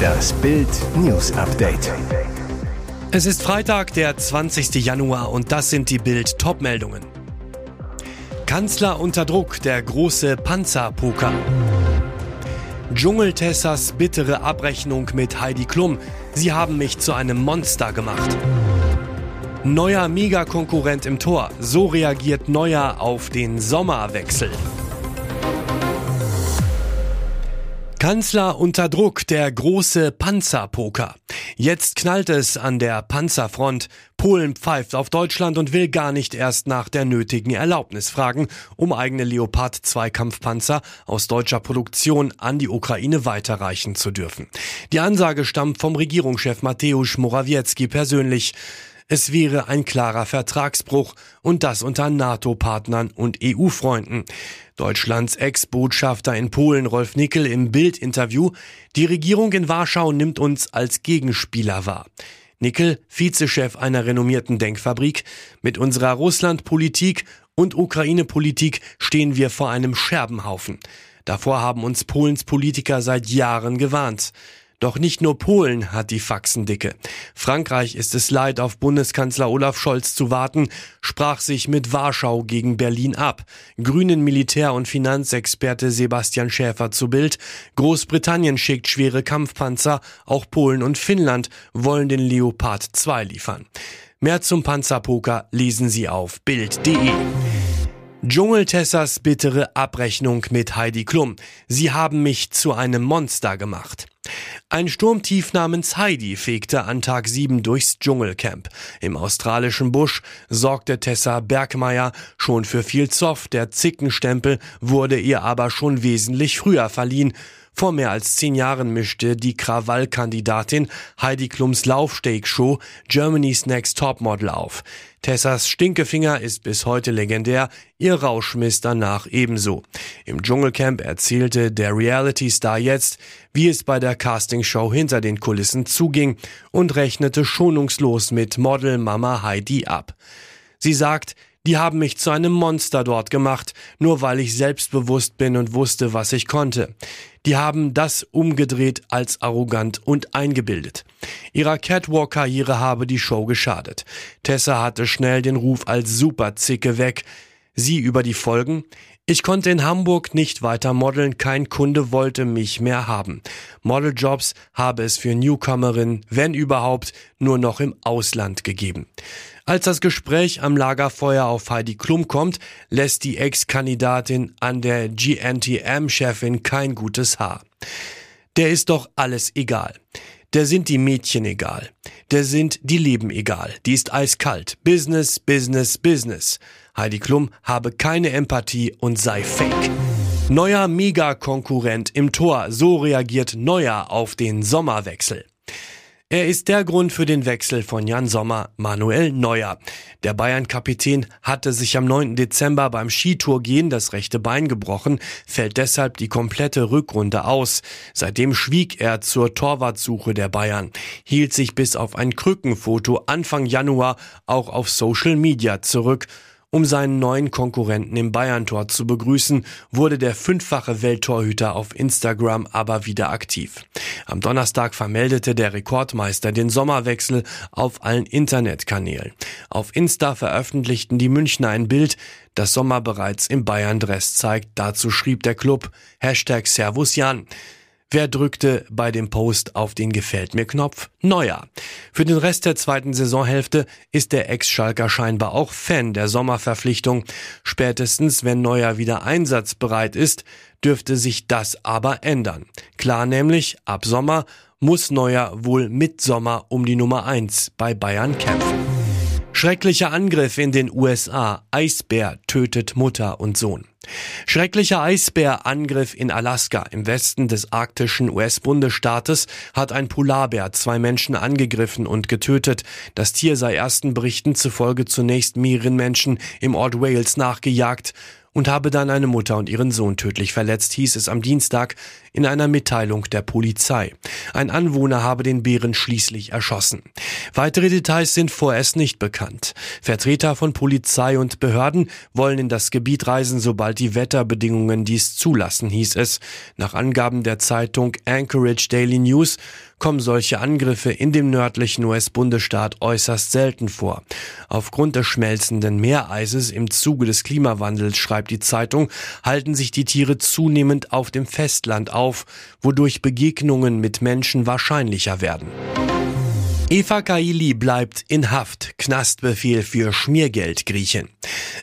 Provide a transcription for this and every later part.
Das Bild News Update. Es ist Freitag, der 20. Januar und das sind die Bild Topmeldungen. Kanzler unter Druck, der große Panzerpoker. Dschungeltessers bittere Abrechnung mit Heidi Klum. Sie haben mich zu einem Monster gemacht. Neuer Megakonkurrent im Tor. So reagiert Neuer auf den Sommerwechsel. Kanzler unter Druck, der große Panzerpoker. Jetzt knallt es an der Panzerfront. Polen pfeift auf Deutschland und will gar nicht erst nach der nötigen Erlaubnis fragen, um eigene Leopard 2 Kampfpanzer aus deutscher Produktion an die Ukraine weiterreichen zu dürfen. Die Ansage stammt vom Regierungschef Mateusz Morawiecki persönlich. Es wäre ein klarer Vertragsbruch und das unter NATO-Partnern und EU-Freunden. Deutschlands Ex-Botschafter in Polen Rolf Nickel im Bild-Interview. Die Regierung in Warschau nimmt uns als Gegenspieler wahr. Nickel, Vizechef einer renommierten Denkfabrik. Mit unserer Russland-Politik und Ukraine-Politik stehen wir vor einem Scherbenhaufen. Davor haben uns Polens Politiker seit Jahren gewarnt. Doch nicht nur Polen hat die Faxen dicke. Frankreich ist es leid, auf Bundeskanzler Olaf Scholz zu warten, sprach sich mit Warschau gegen Berlin ab. Grünen Militär- und Finanzexperte Sebastian Schäfer zu Bild. Großbritannien schickt schwere Kampfpanzer, auch Polen und Finnland wollen den Leopard 2 liefern. Mehr zum Panzerpoker lesen Sie auf Bild.de. Dschungeltessers bittere Abrechnung mit Heidi Klum. Sie haben mich zu einem Monster gemacht. Ein Sturmtief namens Heidi fegte an Tag 7 durchs Dschungelcamp. Im australischen Busch sorgte Tessa Bergmeier schon für viel Zoff. Der Zickenstempel wurde ihr aber schon wesentlich früher verliehen. Vor mehr als zehn Jahren mischte die Krawallkandidatin Heidi Klums Laufsteak-Show Germany's Next Topmodel auf. Tessas Stinkefinger ist bis heute legendär, ihr Rauschmiss danach ebenso. Im Dschungelcamp erzählte der Reality-Star jetzt, wie es bei der Castingshow hinter den Kulissen zuging und rechnete schonungslos mit Model Mama Heidi ab. Sie sagt, die haben mich zu einem Monster dort gemacht, nur weil ich selbstbewusst bin und wusste, was ich konnte. Die haben das umgedreht als arrogant und eingebildet. Ihrer Catwalk-Karriere habe die Show geschadet. Tessa hatte schnell den Ruf als Superzicke weg. Sie über die Folgen? Ich konnte in Hamburg nicht weiter modeln, kein Kunde wollte mich mehr haben. Modeljobs habe es für Newcomerinnen, wenn überhaupt, nur noch im Ausland gegeben. Als das Gespräch am Lagerfeuer auf Heidi Klum kommt, lässt die Ex-Kandidatin an der GNTM-Chefin kein gutes Haar. Der ist doch alles egal. Der sind die Mädchen egal. Der sind die Leben egal. Die ist eiskalt. Business, Business, Business. Heidi Klum habe keine Empathie und sei fake. Neuer Megakonkurrent im Tor. So reagiert Neuer auf den Sommerwechsel. Er ist der Grund für den Wechsel von Jan Sommer, Manuel Neuer. Der Bayern-Kapitän hatte sich am 9. Dezember beim Skitourgehen das rechte Bein gebrochen, fällt deshalb die komplette Rückrunde aus. Seitdem schwieg er zur Torwartsuche der Bayern, hielt sich bis auf ein Krückenfoto Anfang Januar auch auf Social Media zurück um seinen neuen Konkurrenten im Bayern-Tor zu begrüßen, wurde der fünffache Welttorhüter auf Instagram aber wieder aktiv. Am Donnerstag vermeldete der Rekordmeister den Sommerwechsel auf allen Internetkanälen. Auf Insta veröffentlichten die Münchner ein Bild, das Sommer bereits im Bayern-Dress zeigt. Dazu schrieb der Club Hashtag Servus Jan. Wer drückte bei dem Post auf den Gefällt mir Knopf? Neuer. Für den Rest der zweiten Saisonhälfte ist der Ex-Schalker scheinbar auch Fan der Sommerverpflichtung. Spätestens, wenn Neuer wieder einsatzbereit ist, dürfte sich das aber ändern. Klar nämlich, ab Sommer muss Neuer wohl mit Sommer um die Nummer eins bei Bayern kämpfen. Schrecklicher Angriff in den USA. Eisbär tötet Mutter und Sohn. Schrecklicher Eisbärangriff in Alaska im Westen des arktischen US-Bundesstaates hat ein Polarbär zwei Menschen angegriffen und getötet. Das Tier sei ersten Berichten zufolge zunächst mehreren Menschen im Ort Wales nachgejagt und habe dann eine Mutter und ihren Sohn tödlich verletzt, hieß es am Dienstag in einer Mitteilung der Polizei. Ein Anwohner habe den Bären schließlich erschossen. Weitere Details sind vorerst nicht bekannt. Vertreter von Polizei und Behörden wollen in das Gebiet reisen, sobald die Wetterbedingungen dies zulassen, hieß es. Nach Angaben der Zeitung Anchorage Daily News kommen solche Angriffe in dem nördlichen US-Bundesstaat äußerst selten vor. Aufgrund des schmelzenden Meereises im Zuge des Klimawandels, schreibt die Zeitung, halten sich die Tiere zunehmend auf dem Festland auf, wodurch Begegnungen mit Menschen wahrscheinlicher werden. Eva Kaili bleibt in Haft. Knastbefehl für Schmiergeldgriechen.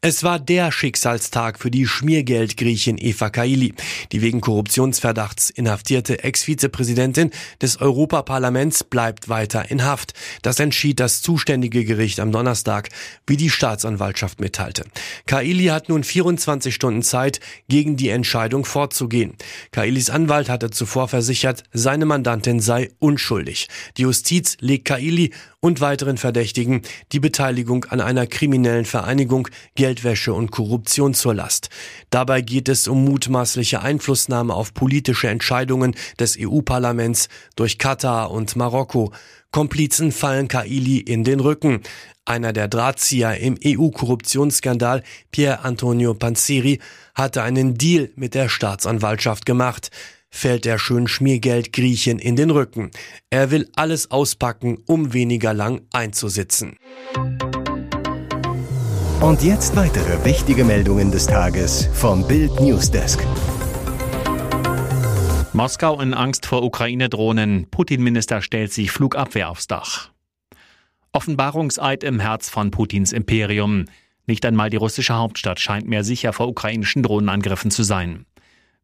Es war der Schicksalstag für die Schmiergeldgriechin Eva Kaili. Die wegen Korruptionsverdachts inhaftierte Ex-Vizepräsidentin des Europaparlaments bleibt weiter in Haft. Das entschied das zuständige Gericht am Donnerstag, wie die Staatsanwaltschaft mitteilte. Kaili hat nun 24 Stunden Zeit, gegen die Entscheidung vorzugehen. Kailis Anwalt hatte zuvor versichert, seine Mandantin sei unschuldig. Die Justiz legt Kaili und weiteren Verdächtigen die Beteiligung an einer kriminellen Vereinigung, Geldwäsche und Korruption zur Last. Dabei geht es um mutmaßliche Einflussnahme auf politische Entscheidungen des EU-Parlaments durch Katar und Marokko. Komplizen fallen Kaili in den Rücken. Einer der Drahtzieher im EU-Korruptionsskandal, Pier Antonio Panzeri, hatte einen Deal mit der Staatsanwaltschaft gemacht fällt der schön Schmiergeld Griechen in den Rücken. Er will alles auspacken, um weniger lang einzusitzen. Und jetzt weitere wichtige Meldungen des Tages vom Bild Newsdesk. Moskau in Angst vor Ukraine-Drohnen. Putin-Minister stellt sich Flugabwehr aufs Dach. Offenbarungseid im Herz von Putins Imperium. Nicht einmal die russische Hauptstadt scheint mehr sicher vor ukrainischen Drohnenangriffen zu sein.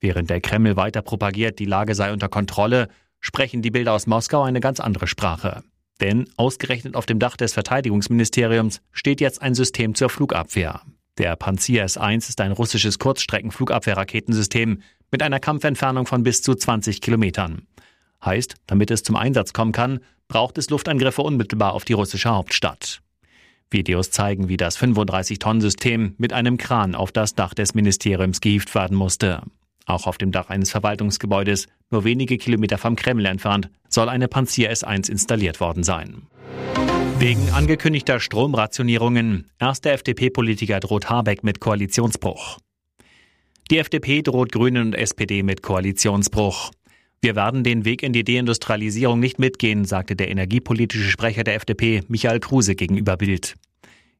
Während der Kreml weiter propagiert, die Lage sei unter Kontrolle, sprechen die Bilder aus Moskau eine ganz andere Sprache. Denn ausgerechnet auf dem Dach des Verteidigungsministeriums steht jetzt ein System zur Flugabwehr. Der Panzer S-1 ist ein russisches Kurzstrecken-Flugabwehrraketensystem mit einer Kampfentfernung von bis zu 20 Kilometern. Heißt, damit es zum Einsatz kommen kann, braucht es Luftangriffe unmittelbar auf die russische Hauptstadt. Videos zeigen, wie das 35-Tonnen-System mit einem Kran auf das Dach des Ministeriums gehievt werden musste. Auch auf dem Dach eines Verwaltungsgebäudes, nur wenige Kilometer vom Kreml entfernt, soll eine Panzer S1 installiert worden sein. Wegen angekündigter Stromrationierungen. Erster FDP-Politiker droht Habeck mit Koalitionsbruch. Die FDP droht Grünen und SPD mit Koalitionsbruch. Wir werden den Weg in die Deindustrialisierung nicht mitgehen, sagte der energiepolitische Sprecher der FDP, Michael Kruse, gegenüber Bild.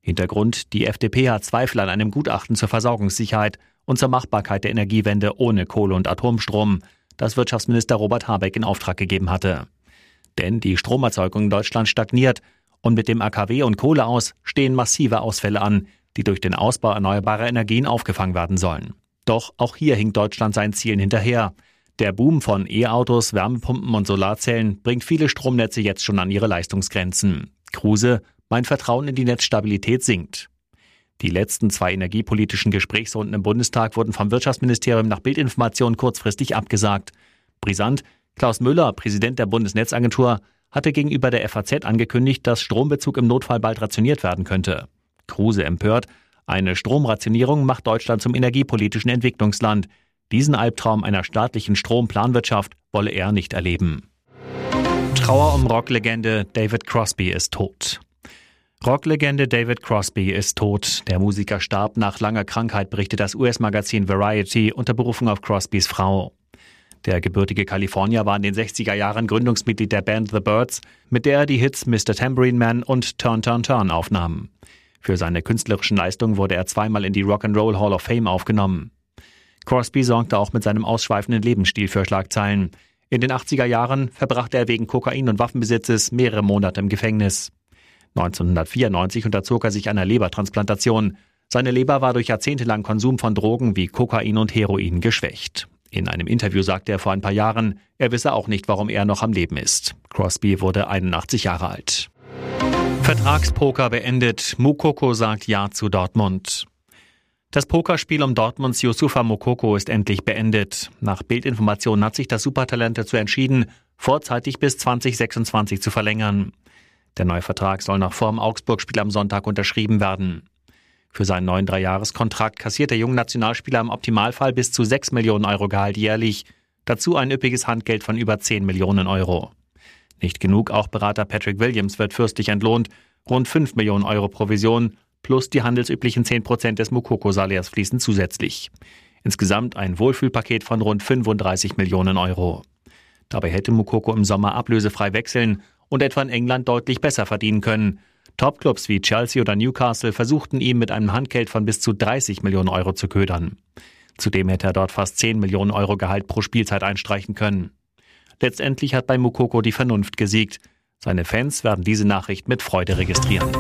Hintergrund, die FDP hat Zweifel an einem Gutachten zur Versorgungssicherheit und zur Machbarkeit der Energiewende ohne Kohle und Atomstrom, das Wirtschaftsminister Robert Habeck in Auftrag gegeben hatte. Denn die Stromerzeugung in Deutschland stagniert und mit dem AKW und Kohle aus stehen massive Ausfälle an, die durch den Ausbau erneuerbarer Energien aufgefangen werden sollen. Doch auch hier hinkt Deutschland seinen Zielen hinterher. Der Boom von E-Autos, Wärmepumpen und Solarzellen bringt viele Stromnetze jetzt schon an ihre Leistungsgrenzen. Kruse, mein Vertrauen in die Netzstabilität sinkt. Die letzten zwei energiepolitischen Gesprächsrunden im Bundestag wurden vom Wirtschaftsministerium nach Bildinformation kurzfristig abgesagt. Brisant, Klaus Müller, Präsident der Bundesnetzagentur, hatte gegenüber der FAZ angekündigt, dass Strombezug im Notfall bald rationiert werden könnte. Kruse empört, eine Stromrationierung macht Deutschland zum energiepolitischen Entwicklungsland. Diesen Albtraum einer staatlichen Stromplanwirtschaft wolle er nicht erleben. Trauer um Rocklegende David Crosby ist tot. Rocklegende David Crosby ist tot. Der Musiker starb nach langer Krankheit, berichtet das US-Magazin Variety unter Berufung auf Crosbys Frau. Der gebürtige Kalifornier war in den 60er Jahren Gründungsmitglied der Band The Birds, mit der er die Hits Mr. Tambourine Man und Turn Turn Turn aufnahm. Für seine künstlerischen Leistungen wurde er zweimal in die Rock'n'Roll Hall of Fame aufgenommen. Crosby sorgte auch mit seinem ausschweifenden Lebensstil für Schlagzeilen. In den 80er Jahren verbrachte er wegen Kokain- und Waffenbesitzes mehrere Monate im Gefängnis. 1994 unterzog er sich einer Lebertransplantation. Seine Leber war durch jahrzehntelang Konsum von Drogen wie Kokain und Heroin geschwächt. In einem Interview sagte er vor ein paar Jahren, er wisse auch nicht, warum er noch am Leben ist. Crosby wurde 81 Jahre alt. Vertragspoker beendet. Mukoko sagt Ja zu Dortmund. Das Pokerspiel um Dortmunds Yusufa Mokoko ist endlich beendet. Nach Bildinformationen hat sich das Supertalent dazu entschieden, vorzeitig bis 2026 zu verlängern. Der neue Vertrag soll nach vorm Augsburg-Spiel am Sonntag unterschrieben werden. Für seinen neuen Dreijahreskontrakt kassiert der junge Nationalspieler im Optimalfall bis zu 6 Millionen Euro Gehalt jährlich. Dazu ein üppiges Handgeld von über 10 Millionen Euro. Nicht genug, auch Berater Patrick Williams wird fürstlich entlohnt. Rund 5 Millionen Euro Provision plus die handelsüblichen 10 Prozent des Mukoko-Salärs fließen zusätzlich. Insgesamt ein Wohlfühlpaket von rund 35 Millionen Euro. Dabei hätte Mukoko im Sommer ablösefrei wechseln und etwa in England deutlich besser verdienen können. Topclubs wie Chelsea oder Newcastle versuchten ihm mit einem Handgeld von bis zu 30 Millionen Euro zu ködern. Zudem hätte er dort fast 10 Millionen Euro Gehalt pro Spielzeit einstreichen können. Letztendlich hat bei Mukoko die Vernunft gesiegt. Seine Fans werden diese Nachricht mit Freude registrieren.